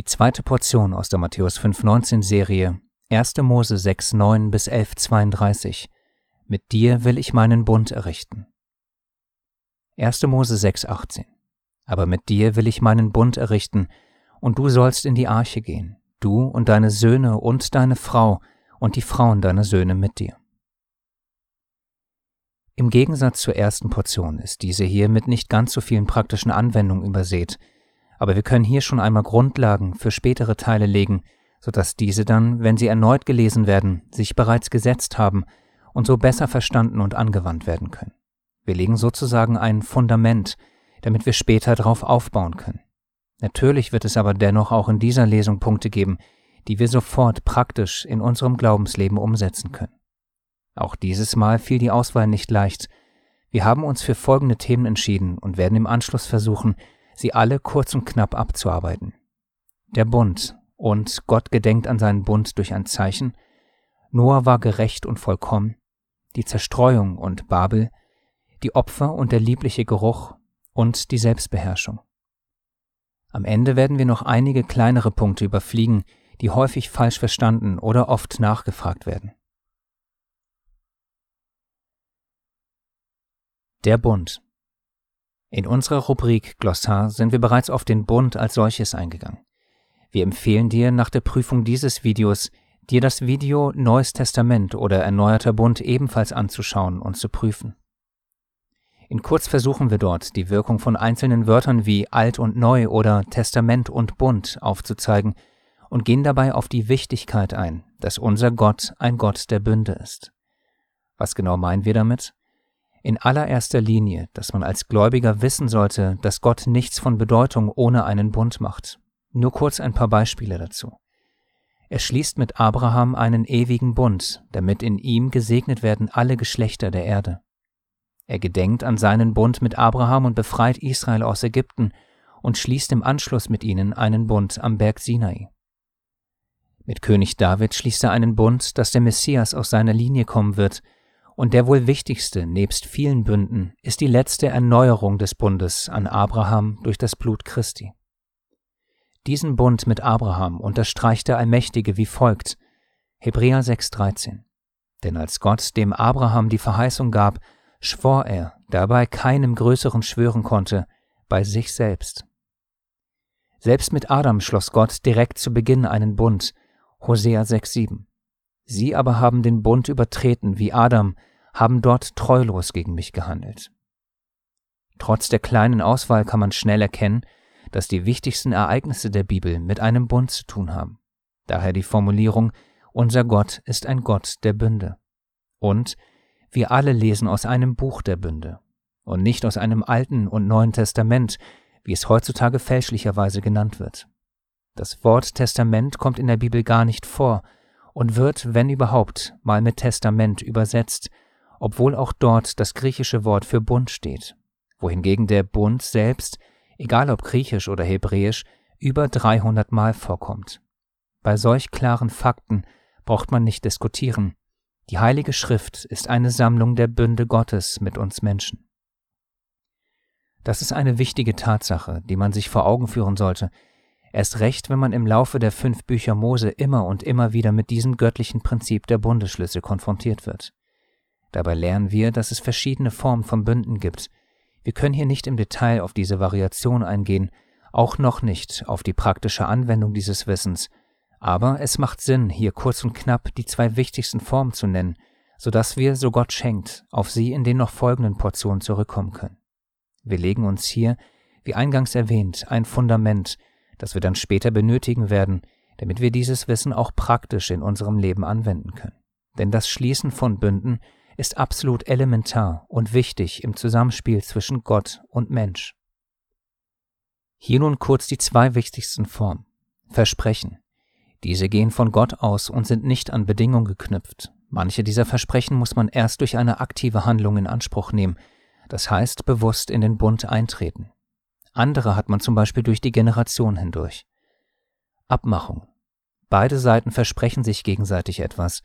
Die zweite Portion aus der Matthäus 5,19 Serie 1. Mose 6,9 bis 11,32 Mit dir will ich meinen Bund errichten. 1. Mose 6,18 Aber mit dir will ich meinen Bund errichten, und du sollst in die Arche gehen, du und deine Söhne und deine Frau und die Frauen deiner Söhne mit dir. Im Gegensatz zur ersten Portion ist diese hier mit nicht ganz so vielen praktischen Anwendungen übersät, aber wir können hier schon einmal Grundlagen für spätere Teile legen, sodass diese dann, wenn sie erneut gelesen werden, sich bereits gesetzt haben und so besser verstanden und angewandt werden können. Wir legen sozusagen ein Fundament, damit wir später darauf aufbauen können. Natürlich wird es aber dennoch auch in dieser Lesung Punkte geben, die wir sofort praktisch in unserem Glaubensleben umsetzen können. Auch dieses Mal fiel die Auswahl nicht leicht. Wir haben uns für folgende Themen entschieden und werden im Anschluss versuchen, sie alle kurz und knapp abzuarbeiten. Der Bund und Gott gedenkt an seinen Bund durch ein Zeichen, Noah war gerecht und vollkommen, die Zerstreuung und Babel, die Opfer und der liebliche Geruch und die Selbstbeherrschung. Am Ende werden wir noch einige kleinere Punkte überfliegen, die häufig falsch verstanden oder oft nachgefragt werden. Der Bund. In unserer Rubrik Glossar sind wir bereits auf den Bund als solches eingegangen. Wir empfehlen dir nach der Prüfung dieses Videos, dir das Video Neues Testament oder Erneuerter Bund ebenfalls anzuschauen und zu prüfen. In kurz versuchen wir dort, die Wirkung von einzelnen Wörtern wie alt und neu oder Testament und Bund aufzuzeigen und gehen dabei auf die Wichtigkeit ein, dass unser Gott ein Gott der Bünde ist. Was genau meinen wir damit? In allererster Linie, dass man als Gläubiger wissen sollte, dass Gott nichts von Bedeutung ohne einen Bund macht. Nur kurz ein paar Beispiele dazu. Er schließt mit Abraham einen ewigen Bund, damit in ihm gesegnet werden alle Geschlechter der Erde. Er gedenkt an seinen Bund mit Abraham und befreit Israel aus Ägypten und schließt im Anschluss mit ihnen einen Bund am Berg Sinai. Mit König David schließt er einen Bund, dass der Messias aus seiner Linie kommen wird, und der wohl wichtigste nebst vielen Bünden ist die letzte Erneuerung des Bundes an Abraham durch das Blut Christi. Diesen Bund mit Abraham unterstreicht der Allmächtige wie folgt Hebräer 6,13 Denn als Gott dem Abraham die Verheißung gab, schwor er, dabei keinem Größeren schwören konnte, bei sich selbst. Selbst mit Adam schloss Gott direkt zu Beginn einen Bund, Hosea 6,7. Sie aber haben den Bund übertreten wie Adam, haben dort treulos gegen mich gehandelt. Trotz der kleinen Auswahl kann man schnell erkennen, dass die wichtigsten Ereignisse der Bibel mit einem Bund zu tun haben. Daher die Formulierung Unser Gott ist ein Gott der Bünde. Und wir alle lesen aus einem Buch der Bünde und nicht aus einem Alten und Neuen Testament, wie es heutzutage fälschlicherweise genannt wird. Das Wort Testament kommt in der Bibel gar nicht vor und wird, wenn überhaupt, mal mit Testament übersetzt, obwohl auch dort das griechische Wort für Bund steht, wohingegen der Bund selbst, egal ob griechisch oder hebräisch, über 300 Mal vorkommt. Bei solch klaren Fakten braucht man nicht diskutieren. Die Heilige Schrift ist eine Sammlung der Bünde Gottes mit uns Menschen. Das ist eine wichtige Tatsache, die man sich vor Augen führen sollte, erst recht, wenn man im Laufe der fünf Bücher Mose immer und immer wieder mit diesem göttlichen Prinzip der Bundesschlüsse konfrontiert wird. Dabei lernen wir, dass es verschiedene Formen von Bünden gibt. Wir können hier nicht im Detail auf diese Variation eingehen, auch noch nicht auf die praktische Anwendung dieses Wissens, aber es macht Sinn, hier kurz und knapp die zwei wichtigsten Formen zu nennen, so dass wir, so Gott schenkt, auf sie in den noch folgenden Portionen zurückkommen können. Wir legen uns hier, wie eingangs erwähnt, ein Fundament, das wir dann später benötigen werden, damit wir dieses Wissen auch praktisch in unserem Leben anwenden können. Denn das Schließen von Bünden ist absolut elementar und wichtig im Zusammenspiel zwischen Gott und Mensch. Hier nun kurz die zwei wichtigsten Formen. Versprechen. Diese gehen von Gott aus und sind nicht an Bedingungen geknüpft. Manche dieser Versprechen muss man erst durch eine aktive Handlung in Anspruch nehmen, das heißt bewusst in den Bund eintreten. Andere hat man zum Beispiel durch die Generation hindurch. Abmachung. Beide Seiten versprechen sich gegenseitig etwas,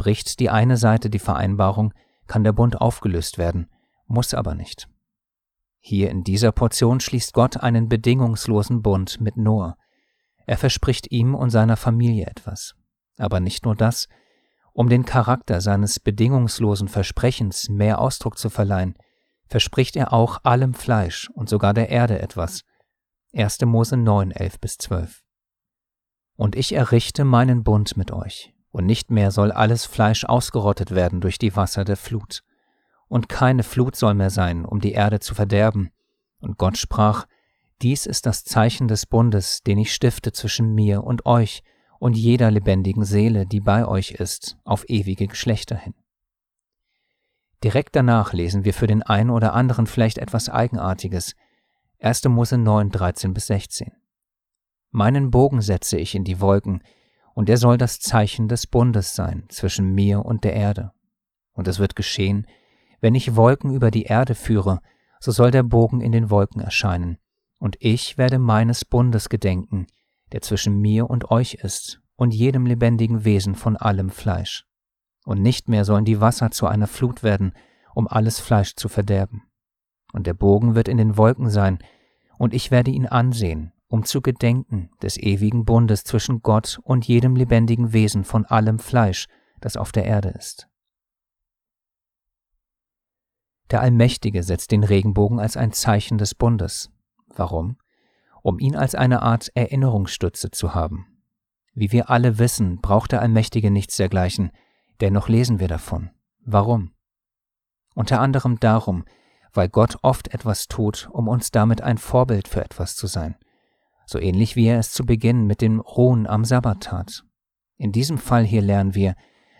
Bricht die eine Seite die Vereinbarung, kann der Bund aufgelöst werden, muss aber nicht. Hier in dieser Portion schließt Gott einen bedingungslosen Bund mit Noah. Er verspricht ihm und seiner Familie etwas. Aber nicht nur das, um den Charakter seines bedingungslosen Versprechens mehr Ausdruck zu verleihen, verspricht er auch allem Fleisch und sogar der Erde etwas. 1. Mose 9, 11 bis 12. Und ich errichte meinen Bund mit euch, und nicht mehr soll alles Fleisch ausgerottet werden durch die Wasser der Flut. Und keine Flut soll mehr sein, um die Erde zu verderben. Und Gott sprach, dies ist das Zeichen des Bundes, den ich stifte zwischen mir und euch und jeder lebendigen Seele, die bei euch ist, auf ewige Geschlechter hin. Direkt danach lesen wir für den einen oder anderen vielleicht etwas Eigenartiges. 1. Mose 9, 13 bis 16. Meinen Bogen setze ich in die Wolken, und er soll das Zeichen des Bundes sein zwischen mir und der Erde. Und es wird geschehen, wenn ich Wolken über die Erde führe, so soll der Bogen in den Wolken erscheinen, und ich werde meines Bundes gedenken, der zwischen mir und euch ist, und jedem lebendigen Wesen von allem Fleisch. Und nicht mehr sollen die Wasser zu einer Flut werden, um alles Fleisch zu verderben. Und der Bogen wird in den Wolken sein, und ich werde ihn ansehen um zu gedenken des ewigen Bundes zwischen Gott und jedem lebendigen Wesen von allem Fleisch, das auf der Erde ist. Der Allmächtige setzt den Regenbogen als ein Zeichen des Bundes. Warum? Um ihn als eine Art Erinnerungsstütze zu haben. Wie wir alle wissen, braucht der Allmächtige nichts dergleichen, dennoch lesen wir davon. Warum? Unter anderem darum, weil Gott oft etwas tut, um uns damit ein Vorbild für etwas zu sein – so ähnlich wie er es zu Beginn mit dem Ruhen am Sabbat tat. In diesem Fall hier lernen wir,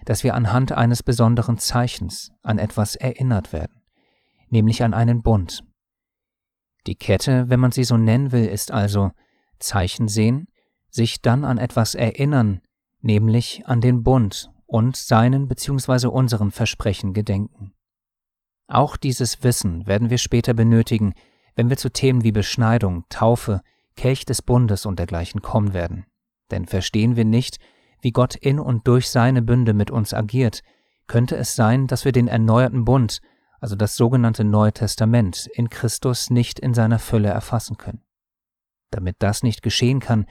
dass wir anhand eines besonderen Zeichens an etwas erinnert werden, nämlich an einen Bund. Die Kette, wenn man sie so nennen will, ist also Zeichen sehen, sich dann an etwas erinnern, nämlich an den Bund und seinen bzw. unseren Versprechen gedenken. Auch dieses Wissen werden wir später benötigen, wenn wir zu Themen wie Beschneidung, Taufe, Kelch des Bundes und dergleichen kommen werden. Denn verstehen wir nicht, wie Gott in und durch seine Bünde mit uns agiert, könnte es sein, dass wir den erneuerten Bund, also das sogenannte Neue Testament, in Christus nicht in seiner Fülle erfassen können. Damit das nicht geschehen kann,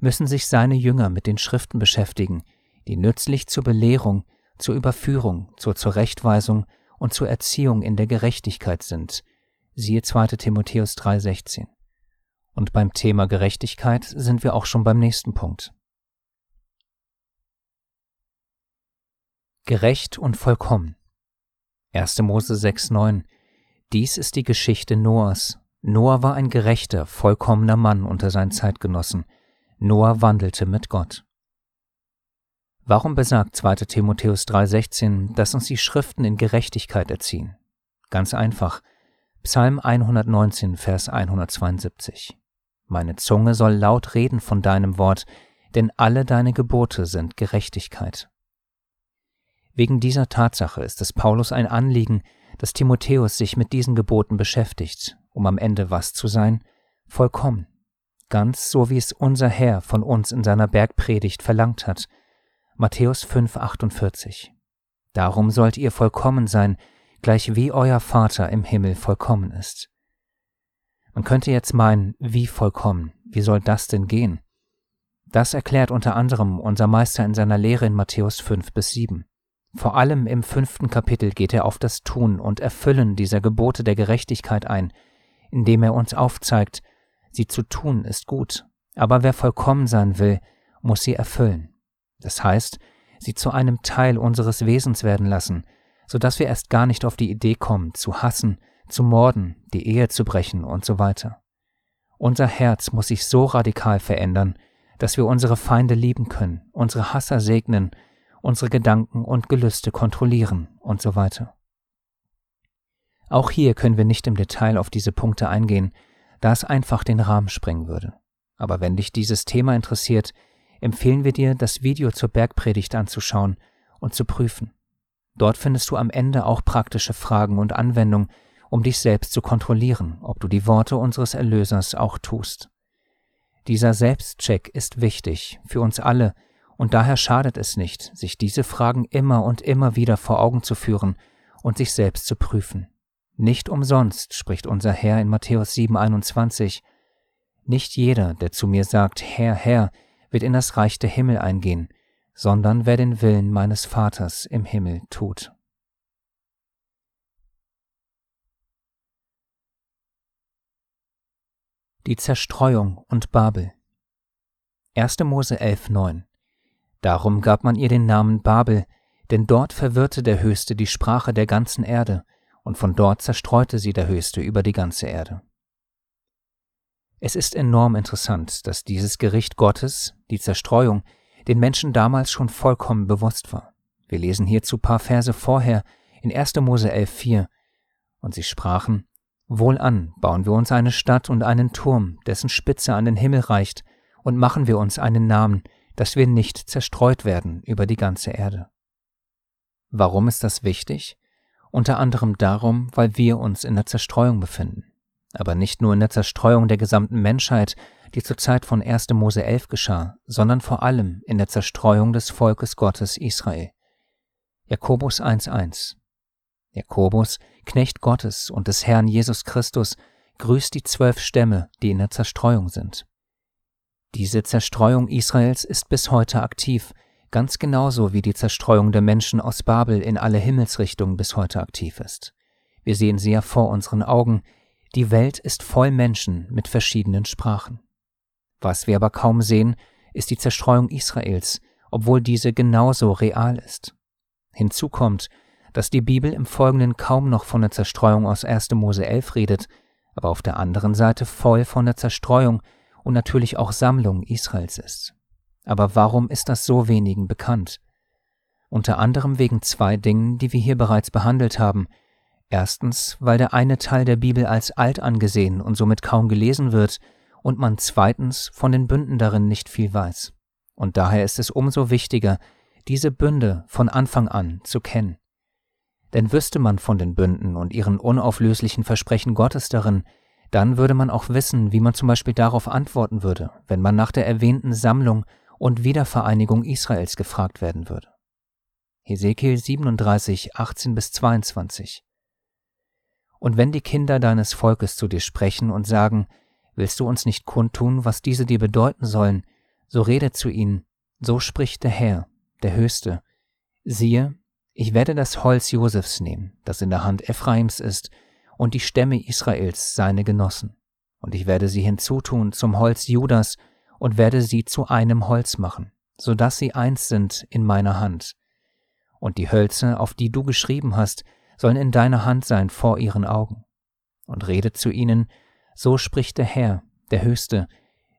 müssen sich seine Jünger mit den Schriften beschäftigen, die nützlich zur Belehrung, zur Überführung, zur Zurechtweisung und zur Erziehung in der Gerechtigkeit sind. Siehe 2. Timotheus 3,16. Und beim Thema Gerechtigkeit sind wir auch schon beim nächsten Punkt. Gerecht und vollkommen. 1. Mose 6,9 Dies ist die Geschichte Noahs. Noah war ein gerechter, vollkommener Mann unter seinen Zeitgenossen. Noah wandelte mit Gott. Warum besagt 2. Timotheus 3,16, dass uns die Schriften in Gerechtigkeit erziehen? Ganz einfach. Psalm 119, Vers 172. Meine Zunge soll laut reden von deinem Wort, denn alle deine Gebote sind Gerechtigkeit. Wegen dieser Tatsache ist es Paulus ein Anliegen, dass Timotheus sich mit diesen Geboten beschäftigt, um am Ende was zu sein? Vollkommen. Ganz so wie es unser Herr von uns in seiner Bergpredigt verlangt hat. Matthäus 5, 48. Darum sollt ihr vollkommen sein, gleich wie euer Vater im Himmel vollkommen ist. Man könnte jetzt meinen, wie vollkommen, wie soll das denn gehen? Das erklärt unter anderem unser Meister in seiner Lehre in Matthäus 5 bis 7. Vor allem im fünften Kapitel geht er auf das Tun und Erfüllen dieser Gebote der Gerechtigkeit ein, indem er uns aufzeigt, sie zu tun ist gut, aber wer vollkommen sein will, muss sie erfüllen. Das heißt, sie zu einem Teil unseres Wesens werden lassen, so dass wir erst gar nicht auf die Idee kommen, zu hassen, zu morden, die Ehe zu brechen und so weiter. Unser Herz muss sich so radikal verändern, dass wir unsere Feinde lieben können, unsere Hasser segnen, unsere Gedanken und Gelüste kontrollieren und so weiter. Auch hier können wir nicht im Detail auf diese Punkte eingehen, da es einfach den Rahmen sprengen würde. Aber wenn dich dieses Thema interessiert, empfehlen wir dir, das Video zur Bergpredigt anzuschauen und zu prüfen. Dort findest du am Ende auch praktische Fragen und Anwendungen, um dich selbst zu kontrollieren, ob du die Worte unseres Erlösers auch tust. Dieser Selbstcheck ist wichtig für uns alle, und daher schadet es nicht, sich diese Fragen immer und immer wieder vor Augen zu führen und sich selbst zu prüfen. Nicht umsonst spricht unser Herr in Matthäus 7,21 Nicht jeder, der zu mir sagt, Herr, Herr, wird in das Reich der Himmel eingehen, sondern wer den Willen meines Vaters im Himmel tut. Die Zerstreuung und Babel 1. Mose 11,9 Darum gab man ihr den Namen Babel, denn dort verwirrte der Höchste die Sprache der ganzen Erde, und von dort zerstreute sie der Höchste über die ganze Erde. Es ist enorm interessant, dass dieses Gericht Gottes, die Zerstreuung, den Menschen damals schon vollkommen bewusst war. Wir lesen hierzu paar Verse vorher in 1. Mose 11,4 und sie sprachen, Wohlan, bauen wir uns eine Stadt und einen Turm, dessen Spitze an den Himmel reicht, und machen wir uns einen Namen, dass wir nicht zerstreut werden über die ganze Erde. Warum ist das wichtig? Unter anderem darum, weil wir uns in der Zerstreuung befinden. Aber nicht nur in der Zerstreuung der gesamten Menschheit, die zur Zeit von 1. Mose 11 geschah, sondern vor allem in der Zerstreuung des Volkes Gottes Israel. Jakobus 1.1 Jakobus, Knecht Gottes und des Herrn Jesus Christus, grüßt die zwölf Stämme, die in der Zerstreuung sind. Diese Zerstreuung Israels ist bis heute aktiv, ganz genauso wie die Zerstreuung der Menschen aus Babel in alle Himmelsrichtungen bis heute aktiv ist. Wir sehen sie ja vor unseren Augen, die Welt ist voll Menschen mit verschiedenen Sprachen. Was wir aber kaum sehen, ist die Zerstreuung Israels, obwohl diese genauso real ist. Hinzu kommt, dass die Bibel im Folgenden kaum noch von der Zerstreuung aus 1. Mose 11 redet, aber auf der anderen Seite voll von der Zerstreuung und natürlich auch Sammlung Israels ist. Aber warum ist das so wenigen bekannt? Unter anderem wegen zwei Dingen, die wir hier bereits behandelt haben. Erstens, weil der eine Teil der Bibel als alt angesehen und somit kaum gelesen wird, und man zweitens von den Bünden darin nicht viel weiß. Und daher ist es umso wichtiger, diese Bünde von Anfang an zu kennen. Denn wüsste man von den Bünden und ihren unauflöslichen Versprechen Gottes darin, dann würde man auch wissen, wie man zum Beispiel darauf antworten würde, wenn man nach der erwähnten Sammlung und Wiedervereinigung Israels gefragt werden würde. Hesekiel 37, 18 bis 22 Und wenn die Kinder deines Volkes zu dir sprechen und sagen, willst du uns nicht kundtun, was diese dir bedeuten sollen, so rede zu ihnen, so spricht der Herr, der Höchste. Siehe, ich werde das Holz Josefs nehmen, das in der Hand Ephraims ist, und die Stämme Israels seine Genossen. Und ich werde sie hinzutun zum Holz Judas und werde sie zu einem Holz machen, so dass sie eins sind in meiner Hand. Und die Hölzer, auf die du geschrieben hast, sollen in deiner Hand sein vor ihren Augen. Und rede zu ihnen, so spricht der Herr, der Höchste,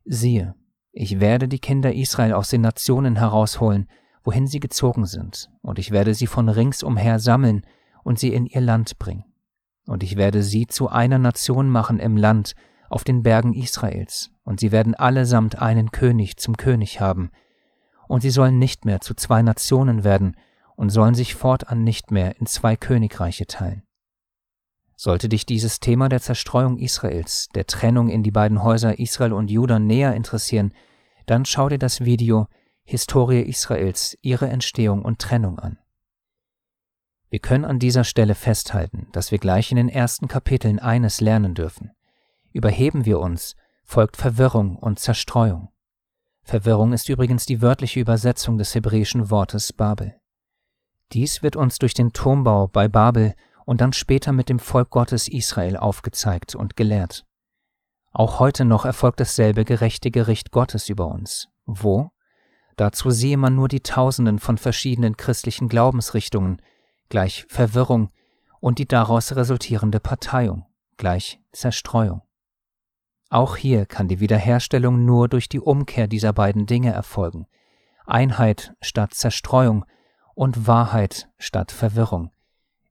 siehe, ich werde die Kinder Israel aus den Nationen herausholen, wohin sie gezogen sind, und ich werde sie von ringsumher sammeln und sie in ihr Land bringen. Und ich werde sie zu einer Nation machen im Land, auf den Bergen Israels, und sie werden allesamt einen König zum König haben, und sie sollen nicht mehr zu zwei Nationen werden und sollen sich fortan nicht mehr in zwei Königreiche teilen. Sollte dich dieses Thema der Zerstreuung Israels, der Trennung in die beiden Häuser Israel und Juda näher interessieren, dann schau dir das Video Historie Israels, ihre Entstehung und Trennung an. Wir können an dieser Stelle festhalten, dass wir gleich in den ersten Kapiteln eines lernen dürfen. Überheben wir uns, folgt Verwirrung und Zerstreuung. Verwirrung ist übrigens die wörtliche Übersetzung des hebräischen Wortes Babel. Dies wird uns durch den Turmbau bei Babel und dann später mit dem Volk Gottes Israel aufgezeigt und gelehrt. Auch heute noch erfolgt dasselbe gerechte Gericht Gottes über uns. Wo? Dazu sehe man nur die Tausenden von verschiedenen christlichen Glaubensrichtungen, gleich Verwirrung und die daraus resultierende Parteiung, gleich Zerstreuung. Auch hier kann die Wiederherstellung nur durch die Umkehr dieser beiden Dinge erfolgen. Einheit statt Zerstreuung und Wahrheit statt Verwirrung.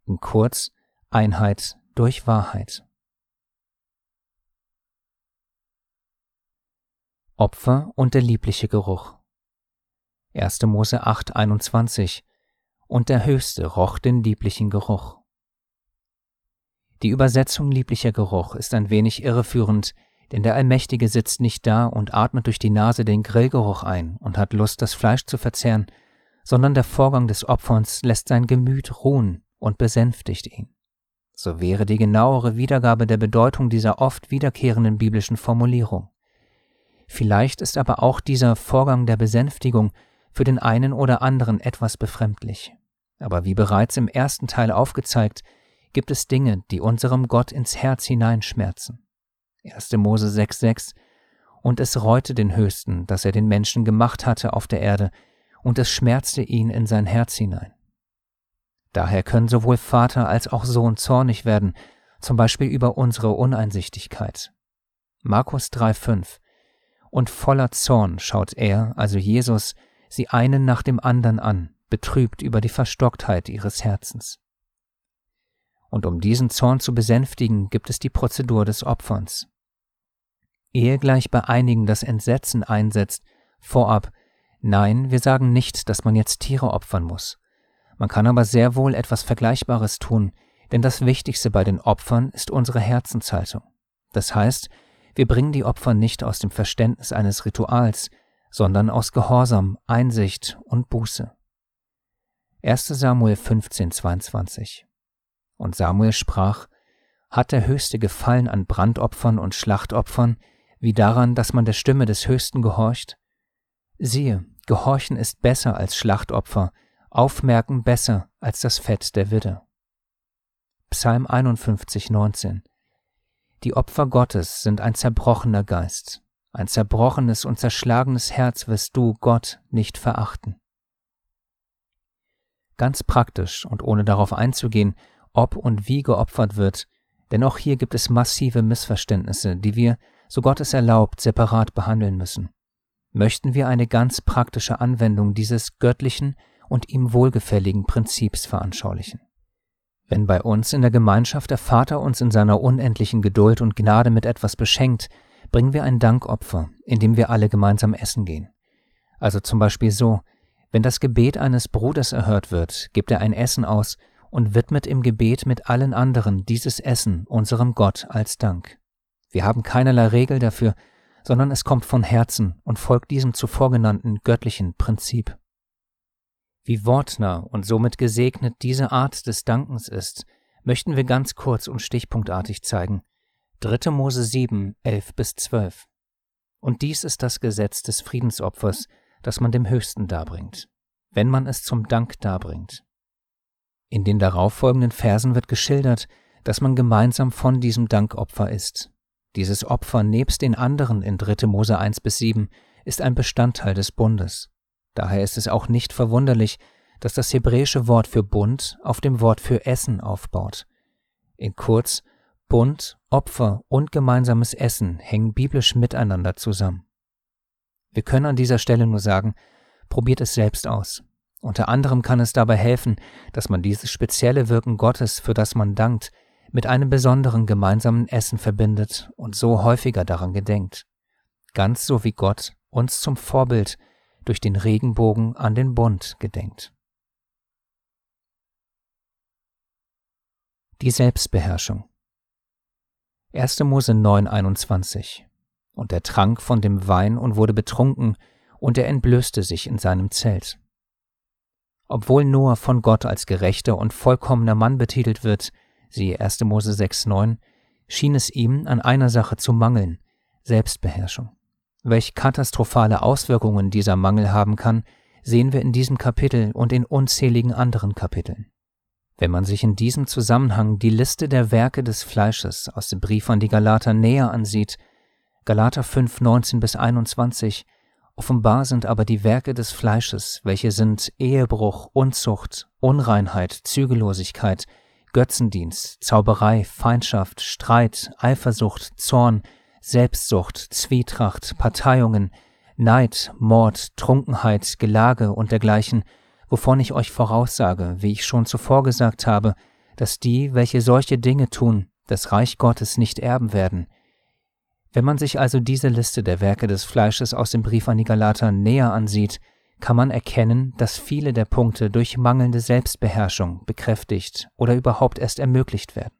In kurz Einheit durch Wahrheit. Opfer und der liebliche Geruch. 1. Mose 8, 21 Und der Höchste roch den lieblichen Geruch. Die Übersetzung lieblicher Geruch ist ein wenig irreführend, denn der Allmächtige sitzt nicht da und atmet durch die Nase den Grillgeruch ein und hat Lust, das Fleisch zu verzehren, sondern der Vorgang des Opferns lässt sein Gemüt ruhen und besänftigt ihn. So wäre die genauere Wiedergabe der Bedeutung dieser oft wiederkehrenden biblischen Formulierung. Vielleicht ist aber auch dieser Vorgang der Besänftigung für den einen oder anderen etwas befremdlich. Aber wie bereits im ersten Teil aufgezeigt, gibt es Dinge, die unserem Gott ins Herz hineinschmerzen. 1. Mose 6,6 Und es reute den Höchsten, dass er den Menschen gemacht hatte auf der Erde, und es schmerzte ihn in sein Herz hinein. Daher können sowohl Vater als auch Sohn zornig werden, zum Beispiel über unsere Uneinsichtigkeit. Markus 3,5 Und voller Zorn schaut er, also Jesus, sie einen nach dem anderen an, betrübt über die Verstocktheit ihres Herzens. Und um diesen Zorn zu besänftigen, gibt es die Prozedur des Opferns. Ehe gleich bei einigen das Entsetzen einsetzt, vorab, nein, wir sagen nicht, dass man jetzt Tiere opfern muss. Man kann aber sehr wohl etwas Vergleichbares tun, denn das Wichtigste bei den Opfern ist unsere Herzenshaltung. Das heißt, wir bringen die Opfer nicht aus dem Verständnis eines Rituals, sondern aus Gehorsam, Einsicht und Buße. 1 Samuel 15, 22 Und Samuel sprach, Hat der Höchste gefallen an Brandopfern und Schlachtopfern, wie daran, dass man der Stimme des Höchsten gehorcht? Siehe, Gehorchen ist besser als Schlachtopfer, Aufmerken besser als das Fett der Widde. Psalm 51, 19 Die Opfer Gottes sind ein zerbrochener Geist, ein zerbrochenes und zerschlagenes Herz wirst du, Gott, nicht verachten. Ganz praktisch und ohne darauf einzugehen, ob und wie geopfert wird, denn auch hier gibt es massive Missverständnisse, die wir, so Gott es erlaubt, separat behandeln müssen. Möchten wir eine ganz praktische Anwendung dieses göttlichen und ihm wohlgefälligen Prinzips veranschaulichen. Wenn bei uns in der Gemeinschaft der Vater uns in seiner unendlichen Geduld und Gnade mit etwas beschenkt, bringen wir ein Dankopfer, indem wir alle gemeinsam essen gehen. Also zum Beispiel so, wenn das Gebet eines Bruders erhört wird, gibt er ein Essen aus und widmet im Gebet mit allen anderen dieses Essen unserem Gott als Dank. Wir haben keinerlei Regel dafür, sondern es kommt von Herzen und folgt diesem zuvor genannten göttlichen Prinzip. Wie wortnah und somit gesegnet diese Art des Dankens ist, möchten wir ganz kurz und stichpunktartig zeigen. 3. Mose 7, 11 bis 12. Und dies ist das Gesetz des Friedensopfers, das man dem Höchsten darbringt, wenn man es zum Dank darbringt. In den darauffolgenden Versen wird geschildert, dass man gemeinsam von diesem Dankopfer ist. Dieses Opfer nebst den anderen in 3. Mose 1 bis 7 ist ein Bestandteil des Bundes. Daher ist es auch nicht verwunderlich, dass das hebräische Wort für Bund auf dem Wort für Essen aufbaut. In kurz, Bund, Opfer und gemeinsames Essen hängen biblisch miteinander zusammen. Wir können an dieser Stelle nur sagen, probiert es selbst aus. Unter anderem kann es dabei helfen, dass man dieses spezielle Wirken Gottes, für das man dankt, mit einem besonderen gemeinsamen Essen verbindet und so häufiger daran gedenkt. Ganz so wie Gott uns zum Vorbild durch den Regenbogen an den Bund gedenkt. Die Selbstbeherrschung 1. Mose 9,21 Und er trank von dem Wein und wurde betrunken, und er entblößte sich in seinem Zelt. Obwohl Noah von Gott als gerechter und vollkommener Mann betitelt wird, siehe 1. Mose 6,9, schien es ihm an einer Sache zu mangeln, Selbstbeherrschung. Welch katastrophale Auswirkungen dieser Mangel haben kann, sehen wir in diesem Kapitel und in unzähligen anderen Kapiteln. Wenn man sich in diesem Zusammenhang die Liste der Werke des Fleisches aus dem Brief an die Galater näher ansieht, Galater 5, 19 bis 21, offenbar sind aber die Werke des Fleisches, welche sind Ehebruch, Unzucht, Unreinheit, Zügellosigkeit, Götzendienst, Zauberei, Feindschaft, Streit, Eifersucht, Zorn, Selbstsucht, Zwietracht, Parteiungen, Neid, Mord, Trunkenheit, Gelage und dergleichen, wovon ich euch voraussage, wie ich schon zuvor gesagt habe, dass die, welche solche Dinge tun, das Reich Gottes nicht erben werden. Wenn man sich also diese Liste der Werke des Fleisches aus dem Brief an die Galater näher ansieht, kann man erkennen, dass viele der Punkte durch mangelnde Selbstbeherrschung bekräftigt oder überhaupt erst ermöglicht werden.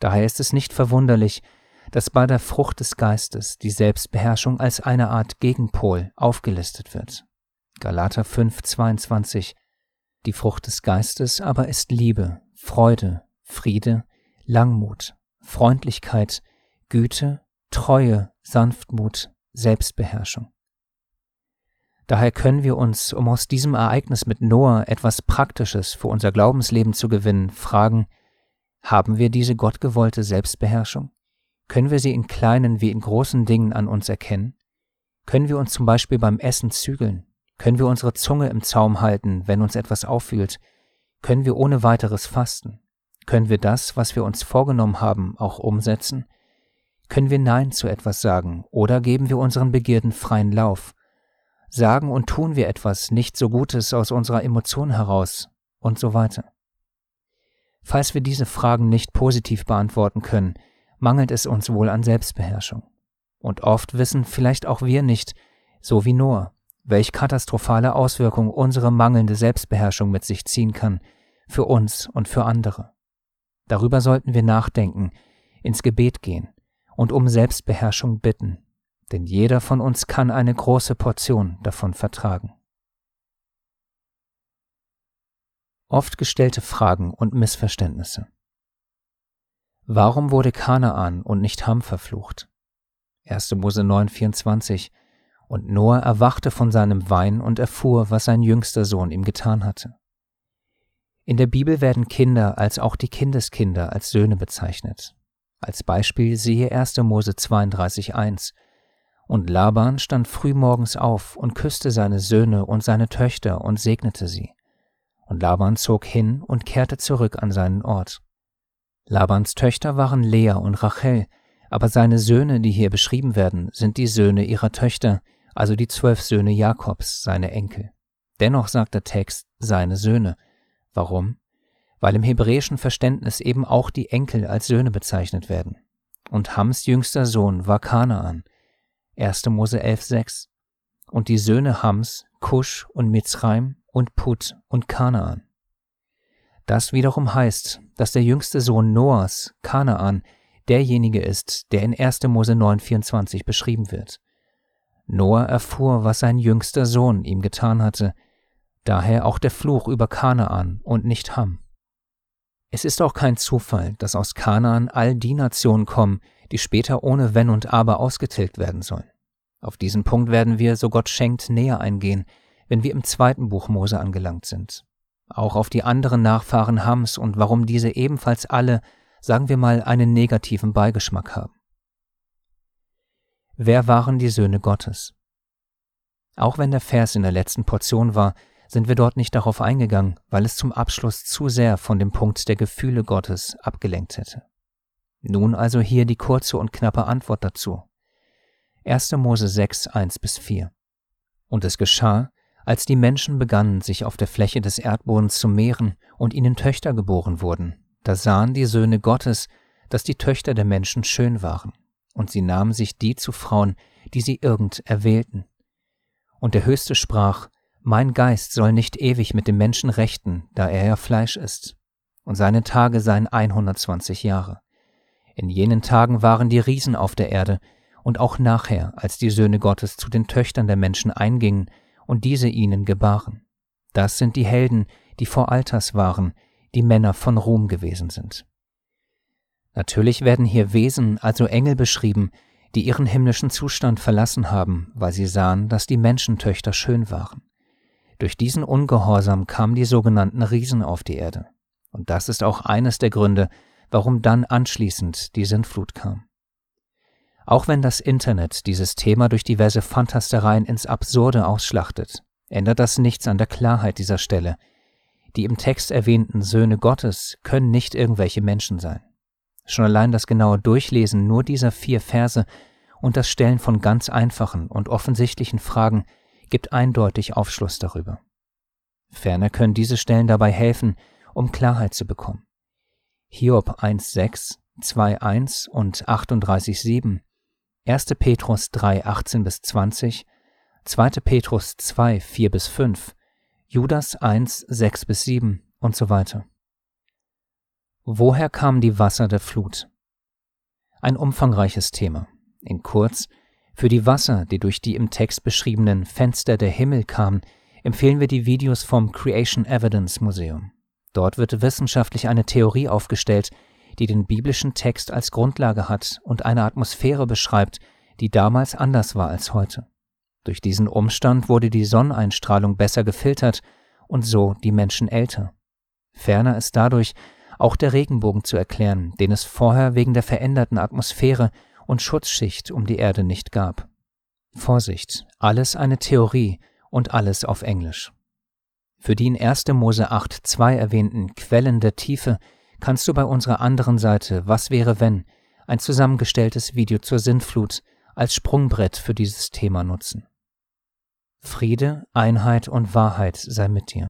Daher ist es nicht verwunderlich, dass bei der Frucht des Geistes die Selbstbeherrschung als eine Art Gegenpol aufgelistet wird. Galater 5, 22. Die Frucht des Geistes aber ist Liebe, Freude, Friede, Langmut, Freundlichkeit, Güte, Treue, Sanftmut, Selbstbeherrschung. Daher können wir uns, um aus diesem Ereignis mit Noah etwas Praktisches für unser Glaubensleben zu gewinnen, fragen, haben wir diese gottgewollte Selbstbeherrschung? Können wir sie in kleinen wie in großen Dingen an uns erkennen? Können wir uns zum Beispiel beim Essen zügeln? Können wir unsere Zunge im Zaum halten, wenn uns etwas auffühlt? Können wir ohne weiteres fasten? Können wir das, was wir uns vorgenommen haben, auch umsetzen? Können wir Nein zu etwas sagen oder geben wir unseren Begierden freien Lauf? Sagen und tun wir etwas nicht so Gutes aus unserer Emotion heraus und so weiter? Falls wir diese Fragen nicht positiv beantworten können, mangelt es uns wohl an Selbstbeherrschung. Und oft wissen vielleicht auch wir nicht, so wie Noah, welch katastrophale Auswirkungen unsere mangelnde Selbstbeherrschung mit sich ziehen kann, für uns und für andere. Darüber sollten wir nachdenken, ins Gebet gehen und um Selbstbeherrschung bitten, denn jeder von uns kann eine große Portion davon vertragen. Oft gestellte Fragen und Missverständnisse. Warum wurde Kanaan und nicht Ham verflucht? 1. Mose 9,24 Und Noah erwachte von seinem Wein und erfuhr, was sein jüngster Sohn ihm getan hatte. In der Bibel werden Kinder als auch die Kindeskinder als Söhne bezeichnet. Als Beispiel siehe 1. Mose 32,1 Und Laban stand frühmorgens auf und küsste seine Söhne und seine Töchter und segnete sie. Und Laban zog hin und kehrte zurück an seinen Ort. Labans Töchter waren Lea und Rachel, aber seine Söhne, die hier beschrieben werden, sind die Söhne ihrer Töchter, also die zwölf Söhne Jakobs, seine Enkel. Dennoch sagt der Text seine Söhne. Warum? Weil im hebräischen Verständnis eben auch die Enkel als Söhne bezeichnet werden. Und Hams jüngster Sohn war Kanaan. 1. Mose 11,6. Und die Söhne Hams, Kusch und Mitzraim und Put und Kanaan. Das wiederum heißt, dass der jüngste Sohn Noahs, Kanaan, derjenige ist, der in 1. Mose 9,24 beschrieben wird. Noah erfuhr, was sein jüngster Sohn ihm getan hatte, daher auch der Fluch über Kanaan und nicht Ham. Es ist auch kein Zufall, dass aus Kanaan all die Nationen kommen, die später ohne Wenn und Aber ausgetilgt werden sollen. Auf diesen Punkt werden wir, so Gott schenkt, näher eingehen, wenn wir im zweiten Buch Mose angelangt sind auch auf die anderen Nachfahren Hams und warum diese ebenfalls alle, sagen wir mal, einen negativen Beigeschmack haben. Wer waren die Söhne Gottes? Auch wenn der Vers in der letzten Portion war, sind wir dort nicht darauf eingegangen, weil es zum Abschluss zu sehr von dem Punkt der Gefühle Gottes abgelenkt hätte. Nun also hier die kurze und knappe Antwort dazu. 1. Mose 6, 1 bis 4. Und es geschah, als die Menschen begannen, sich auf der Fläche des Erdbodens zu mehren und ihnen Töchter geboren wurden, da sahen die Söhne Gottes, dass die Töchter der Menschen schön waren, und sie nahmen sich die zu Frauen, die sie irgend erwählten. Und der Höchste sprach, Mein Geist soll nicht ewig mit dem Menschen rechten, da er ja Fleisch ist, und seine Tage seien 120 Jahre. In jenen Tagen waren die Riesen auf der Erde, und auch nachher, als die Söhne Gottes zu den Töchtern der Menschen eingingen, und diese ihnen gebaren. Das sind die Helden, die vor Alters waren, die Männer von Ruhm gewesen sind. Natürlich werden hier Wesen, also Engel beschrieben, die ihren himmlischen Zustand verlassen haben, weil sie sahen, dass die Menschentöchter schön waren. Durch diesen Ungehorsam kamen die sogenannten Riesen auf die Erde. Und das ist auch eines der Gründe, warum dann anschließend die Sintflut kam. Auch wenn das Internet dieses Thema durch diverse Fantastereien ins Absurde ausschlachtet, ändert das nichts an der Klarheit dieser Stelle. Die im Text erwähnten Söhne Gottes können nicht irgendwelche Menschen sein. Schon allein das genaue Durchlesen nur dieser vier Verse und das Stellen von ganz einfachen und offensichtlichen Fragen gibt eindeutig Aufschluss darüber. Ferner können diese Stellen dabei helfen, um Klarheit zu bekommen. Hiob 1.6, 2.1 und 38.7 1. Petrus 3, 18 bis 20, 2. Petrus 2, 4 bis 5, Judas 1, 6 bis 7 und so weiter. Woher kamen die Wasser der Flut? Ein umfangreiches Thema. In kurz, für die Wasser, die durch die im Text beschriebenen Fenster der Himmel kamen, empfehlen wir die Videos vom Creation Evidence Museum. Dort wird wissenschaftlich eine Theorie aufgestellt, die den biblischen Text als Grundlage hat und eine Atmosphäre beschreibt, die damals anders war als heute. Durch diesen Umstand wurde die Sonneneinstrahlung besser gefiltert und so die Menschen älter. Ferner ist dadurch auch der Regenbogen zu erklären, den es vorher wegen der veränderten Atmosphäre und Schutzschicht um die Erde nicht gab. Vorsicht, alles eine Theorie und alles auf Englisch. Für die in 1. Mose 8.2 erwähnten Quellen der Tiefe kannst du bei unserer anderen Seite Was wäre wenn ein zusammengestelltes Video zur Sintflut als Sprungbrett für dieses Thema nutzen. Friede, Einheit und Wahrheit sei mit dir.